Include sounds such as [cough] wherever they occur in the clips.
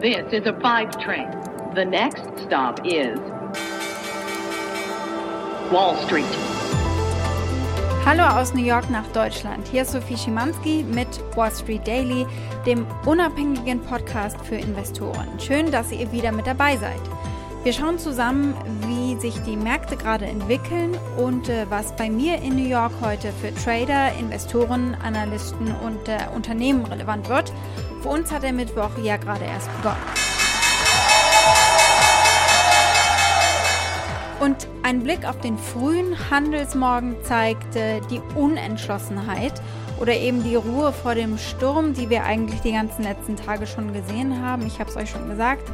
This is a five train. The next stop is Wall Street. Hallo aus New York nach Deutschland. Hier ist Sophie Schimanski mit Wall Street Daily, dem unabhängigen Podcast für Investoren. Schön, dass ihr wieder mit dabei seid. Wir schauen zusammen, sich die Märkte gerade entwickeln und äh, was bei mir in New York heute für Trader, Investoren, Analysten und äh, Unternehmen relevant wird. Für uns hat der Mittwoch ja gerade erst begonnen. Und ein Blick auf den frühen Handelsmorgen zeigt äh, die Unentschlossenheit oder eben die Ruhe vor dem Sturm, die wir eigentlich die ganzen letzten Tage schon gesehen haben. Ich habe es euch schon gesagt.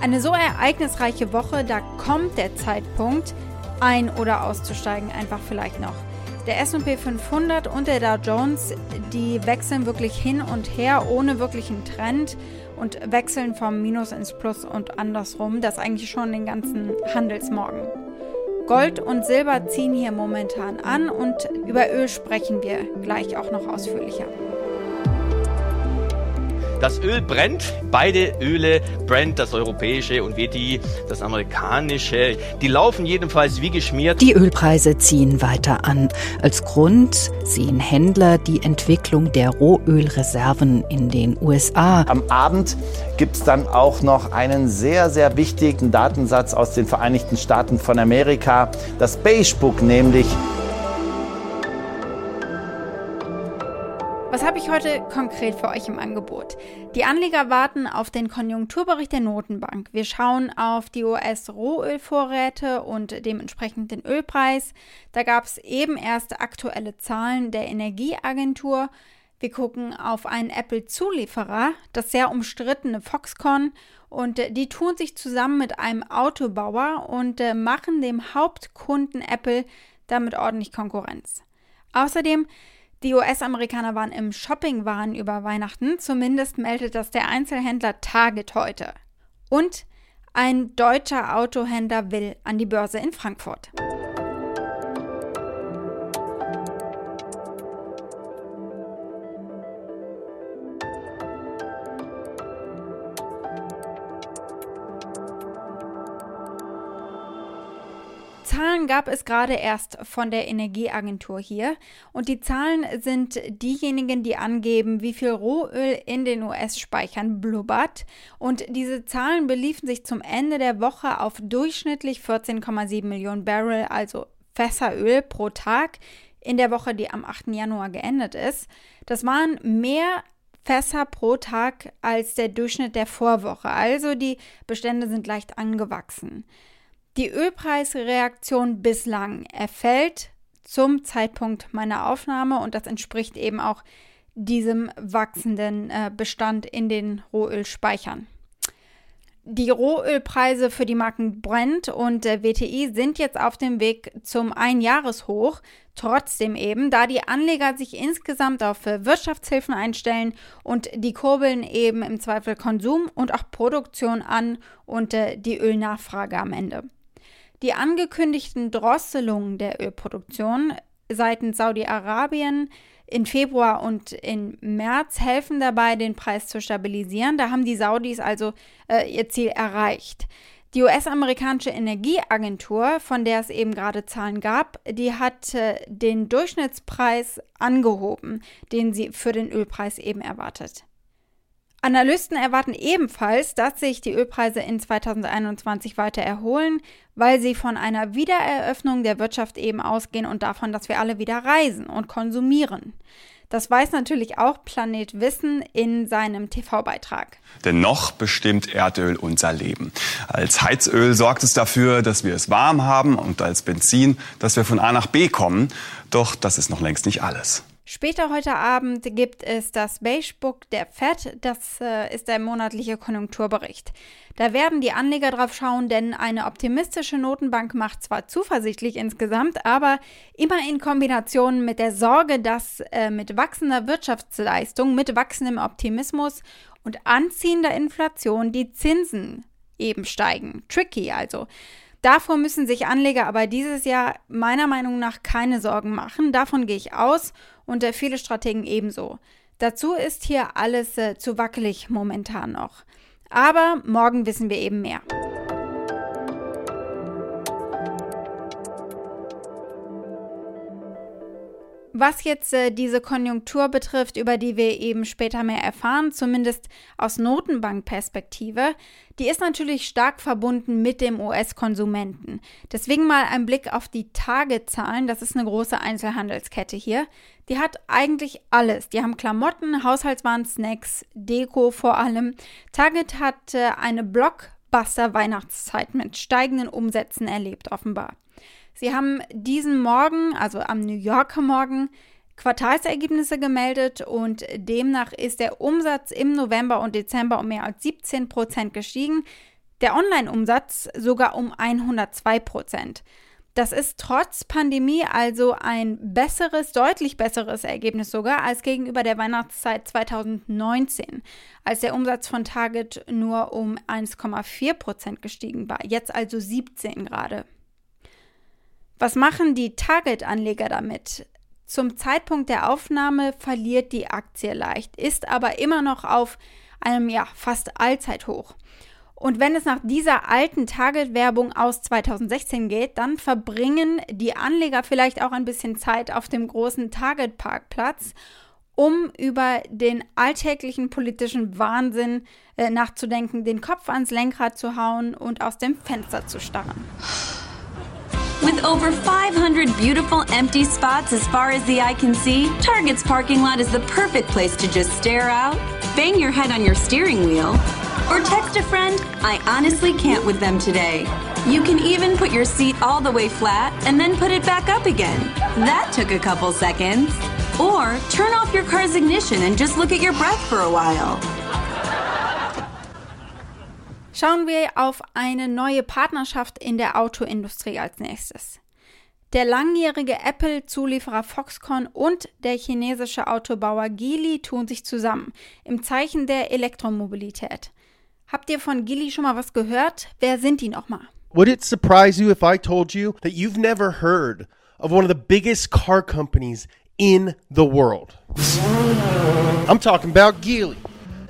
Eine so ereignisreiche Woche, da kommt der Zeitpunkt, ein- oder auszusteigen, einfach vielleicht noch. Der SP 500 und der Dow Jones, die wechseln wirklich hin und her ohne wirklichen Trend und wechseln vom Minus ins Plus und andersrum. Das eigentlich schon den ganzen Handelsmorgen. Gold und Silber ziehen hier momentan an und über Öl sprechen wir gleich auch noch ausführlicher. Das Öl brennt. Beide Öle, Brent, das europäische und WTI, das amerikanische, die laufen jedenfalls wie geschmiert. Die Ölpreise ziehen weiter an. Als Grund sehen Händler die Entwicklung der Rohölreserven in den USA. Am Abend gibt es dann auch noch einen sehr, sehr wichtigen Datensatz aus den Vereinigten Staaten von Amerika, das Beige Book nämlich. Was habe ich heute konkret für euch im Angebot? Die Anleger warten auf den Konjunkturbericht der Notenbank. Wir schauen auf die US-Rohölvorräte und dementsprechend den Ölpreis. Da gab es eben erst aktuelle Zahlen der Energieagentur. Wir gucken auf einen Apple-Zulieferer, das sehr umstrittene Foxconn. Und die tun sich zusammen mit einem Autobauer und äh, machen dem Hauptkunden Apple damit ordentlich Konkurrenz. Außerdem die US-Amerikaner waren im Shoppingwahn über Weihnachten, zumindest meldet das der Einzelhändler Target heute. Und ein deutscher Autohändler will an die Börse in Frankfurt. Zahlen gab es gerade erst von der Energieagentur hier und die Zahlen sind diejenigen, die angeben, wie viel Rohöl in den US-Speichern blubbert und diese Zahlen beliefen sich zum Ende der Woche auf durchschnittlich 14,7 Millionen Barrel, also Fässeröl pro Tag in der Woche, die am 8. Januar geendet ist. Das waren mehr Fässer pro Tag als der Durchschnitt der Vorwoche, also die Bestände sind leicht angewachsen. Die Ölpreisreaktion bislang erfällt zum Zeitpunkt meiner Aufnahme und das entspricht eben auch diesem wachsenden äh, Bestand in den Rohölspeichern. Die Rohölpreise für die Marken Brent und der WTI sind jetzt auf dem Weg zum Einjahreshoch. Trotzdem eben, da die Anleger sich insgesamt auf Wirtschaftshilfen einstellen und die kurbeln eben im Zweifel Konsum und auch Produktion an und äh, die Ölnachfrage am Ende. Die angekündigten Drosselungen der Ölproduktion seitens Saudi-Arabien in Februar und im März helfen dabei, den Preis zu stabilisieren. Da haben die Saudis also äh, ihr Ziel erreicht. Die US-amerikanische Energieagentur, von der es eben gerade Zahlen gab, die hat äh, den Durchschnittspreis angehoben, den sie für den Ölpreis eben erwartet. Analysten erwarten ebenfalls, dass sich die Ölpreise in 2021 weiter erholen, weil sie von einer Wiedereröffnung der Wirtschaft eben ausgehen und davon, dass wir alle wieder reisen und konsumieren. Das weiß natürlich auch Planet Wissen in seinem TV-Beitrag. Denn noch bestimmt Erdöl unser Leben. Als Heizöl sorgt es dafür, dass wir es warm haben und als Benzin, dass wir von A nach B kommen. Doch das ist noch längst nicht alles. Später heute Abend gibt es das Beige der FED. Das äh, ist der monatliche Konjunkturbericht. Da werden die Anleger drauf schauen, denn eine optimistische Notenbank macht zwar zuversichtlich insgesamt, aber immer in Kombination mit der Sorge, dass äh, mit wachsender Wirtschaftsleistung, mit wachsendem Optimismus und anziehender Inflation die Zinsen eben steigen. Tricky also. Davor müssen sich Anleger aber dieses Jahr meiner Meinung nach keine Sorgen machen. Davon gehe ich aus und äh, viele Strategen ebenso. Dazu ist hier alles äh, zu wackelig momentan noch. Aber morgen wissen wir eben mehr. Was jetzt äh, diese Konjunktur betrifft, über die wir eben später mehr erfahren, zumindest aus Notenbankperspektive, die ist natürlich stark verbunden mit dem US-Konsumenten. Deswegen mal ein Blick auf die Tagezahlen. Das ist eine große Einzelhandelskette hier. Die hat eigentlich alles. Die haben Klamotten, Haushaltswaren, Snacks, Deko vor allem. Target hat äh, eine Blockbuster-Weihnachtszeit mit steigenden Umsätzen erlebt, offenbar. Sie haben diesen Morgen, also am New Yorker Morgen, Quartalsergebnisse gemeldet und demnach ist der Umsatz im November und Dezember um mehr als 17 Prozent gestiegen, der Online-Umsatz sogar um 102 Prozent. Das ist trotz Pandemie also ein besseres, deutlich besseres Ergebnis sogar als gegenüber der Weihnachtszeit 2019, als der Umsatz von Target nur um 1,4 Prozent gestiegen war. Jetzt also 17 gerade. Was machen die Target-Anleger damit? Zum Zeitpunkt der Aufnahme verliert die Aktie leicht, ist aber immer noch auf einem ja fast Allzeithoch. Und wenn es nach dieser alten Target-Werbung aus 2016 geht, dann verbringen die Anleger vielleicht auch ein bisschen Zeit auf dem großen Target-Parkplatz, um über den alltäglichen politischen Wahnsinn äh, nachzudenken, den Kopf ans Lenkrad zu hauen und aus dem Fenster zu starren. Over 500 beautiful empty spots as far as the eye can see, Target's parking lot is the perfect place to just stare out, bang your head on your steering wheel, or text a friend, I honestly can't with them today. You can even put your seat all the way flat and then put it back up again. That took a couple seconds. Or turn off your car's ignition and just look at your breath for a while. Schauen wir auf eine neue Partnerschaft in der Autoindustrie als nächstes. Der langjährige Apple-Zulieferer Foxconn und der chinesische Autobauer Geely tun sich zusammen im Zeichen der Elektromobilität. Habt ihr von Geely schon mal was gehört? Wer sind die nochmal? Would it surprise you if I told you that you've never heard of one of the biggest car companies in the world? I'm talking about Geely.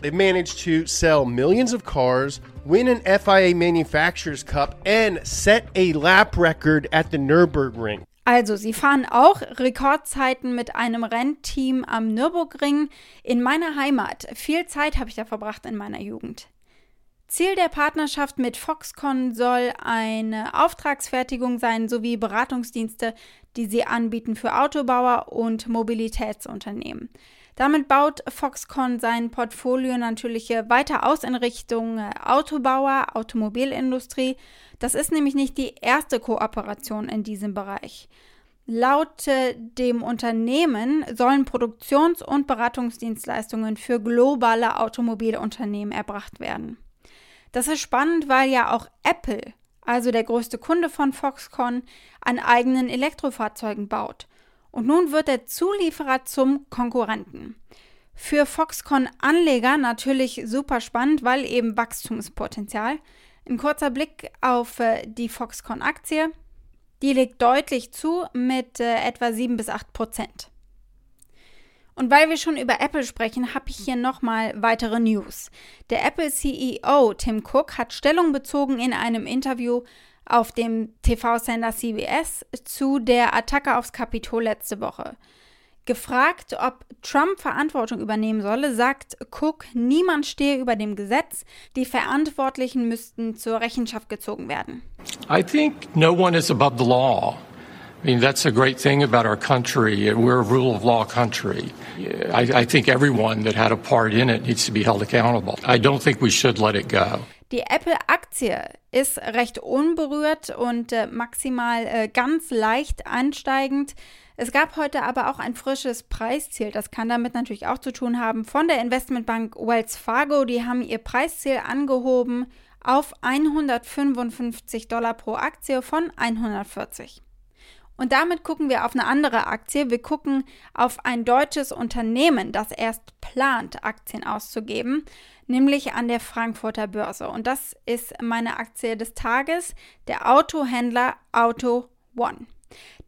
They've managed to sell millions of cars, win an FIA Manufacturers Cup, and set a lap record at the Nürburgring. Also, sie fahren auch Rekordzeiten mit einem Rennteam am Nürburgring in meiner Heimat. Viel Zeit habe ich da verbracht in meiner Jugend. Ziel der Partnerschaft mit Foxconn soll eine Auftragsfertigung sein sowie Beratungsdienste, die sie anbieten für Autobauer und Mobilitätsunternehmen. Damit baut Foxconn sein Portfolio natürlich weiter aus in Richtung äh, Autobauer, Automobilindustrie. Das ist nämlich nicht die erste Kooperation in diesem Bereich. Laut äh, dem Unternehmen sollen Produktions- und Beratungsdienstleistungen für globale Automobilunternehmen erbracht werden. Das ist spannend, weil ja auch Apple, also der größte Kunde von Foxconn, an eigenen Elektrofahrzeugen baut. Und nun wird der Zulieferer zum Konkurrenten. Für Foxconn-Anleger natürlich super spannend, weil eben Wachstumspotenzial. Ein kurzer Blick auf äh, die Foxconn-Aktie. Die legt deutlich zu mit äh, etwa 7 bis 8 Prozent. Und weil wir schon über Apple sprechen, habe ich hier nochmal weitere News. Der Apple CEO Tim Cook hat Stellung bezogen in einem Interview auf dem TV-Sender CBS zu der Attacke aufs Kapitol letzte Woche. Gefragt, ob Trump Verantwortung übernehmen solle, sagt Cook, niemand stehe über dem Gesetz, die Verantwortlichen müssten zur Rechenschaft gezogen werden. I think no one is above the law. I mean, that's a great thing about our country. We're a rule of law country. I, I think everyone that had a part in it needs to be held accountable. I don't think we should let it go. Die Apple-Aktie ist recht unberührt und äh, maximal äh, ganz leicht ansteigend. Es gab heute aber auch ein frisches Preisziel. Das kann damit natürlich auch zu tun haben von der Investmentbank Wells Fargo. Die haben ihr Preisziel angehoben auf 155 Dollar pro Aktie von 140. Und damit gucken wir auf eine andere Aktie. Wir gucken auf ein deutsches Unternehmen, das erst plant, Aktien auszugeben, nämlich an der Frankfurter Börse. Und das ist meine Aktie des Tages, der Autohändler Auto One.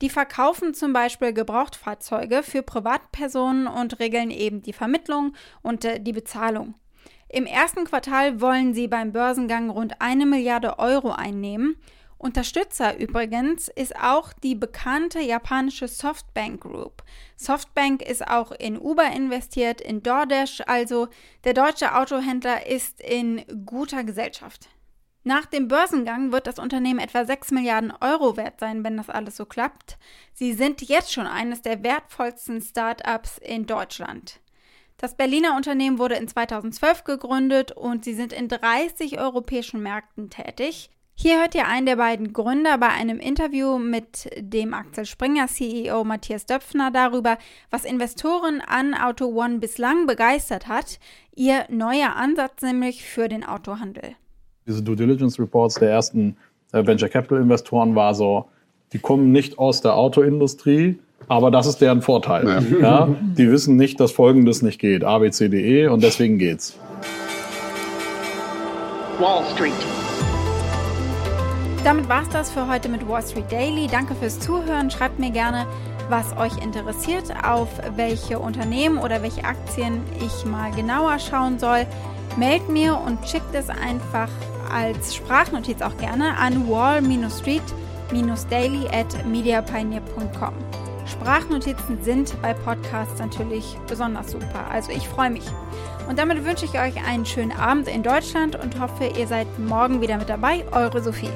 Die verkaufen zum Beispiel Gebrauchtfahrzeuge für Privatpersonen und regeln eben die Vermittlung und äh, die Bezahlung. Im ersten Quartal wollen sie beim Börsengang rund eine Milliarde Euro einnehmen. Unterstützer übrigens ist auch die bekannte japanische Softbank Group. Softbank ist auch in Uber investiert, in DoorDash, also der deutsche Autohändler ist in guter Gesellschaft. Nach dem Börsengang wird das Unternehmen etwa 6 Milliarden Euro wert sein, wenn das alles so klappt. Sie sind jetzt schon eines der wertvollsten Start-ups in Deutschland. Das Berliner Unternehmen wurde in 2012 gegründet und sie sind in 30 europäischen Märkten tätig. Hier hört ihr einen der beiden Gründer bei einem Interview mit dem Axel Springer CEO Matthias Döpfner darüber, was Investoren an Auto One bislang begeistert hat, ihr neuer Ansatz nämlich für den Autohandel. Diese Due Diligence Reports der ersten äh, Venture Capital Investoren war so, die kommen nicht aus der Autoindustrie, aber das ist deren Vorteil. Ja. [laughs] ja. die wissen nicht, dass Folgendes nicht geht, ABCDE und deswegen geht's. Wall Street. Damit war es das für heute mit Wall Street Daily. Danke fürs Zuhören. Schreibt mir gerne, was euch interessiert, auf welche Unternehmen oder welche Aktien ich mal genauer schauen soll. Meldet mir und schickt es einfach als Sprachnotiz auch gerne an wall-street-daily at mediapioneer.com. Sprachnotizen sind bei Podcasts natürlich besonders super. Also ich freue mich. Und damit wünsche ich euch einen schönen Abend in Deutschland und hoffe, ihr seid morgen wieder mit dabei. Eure Sophie.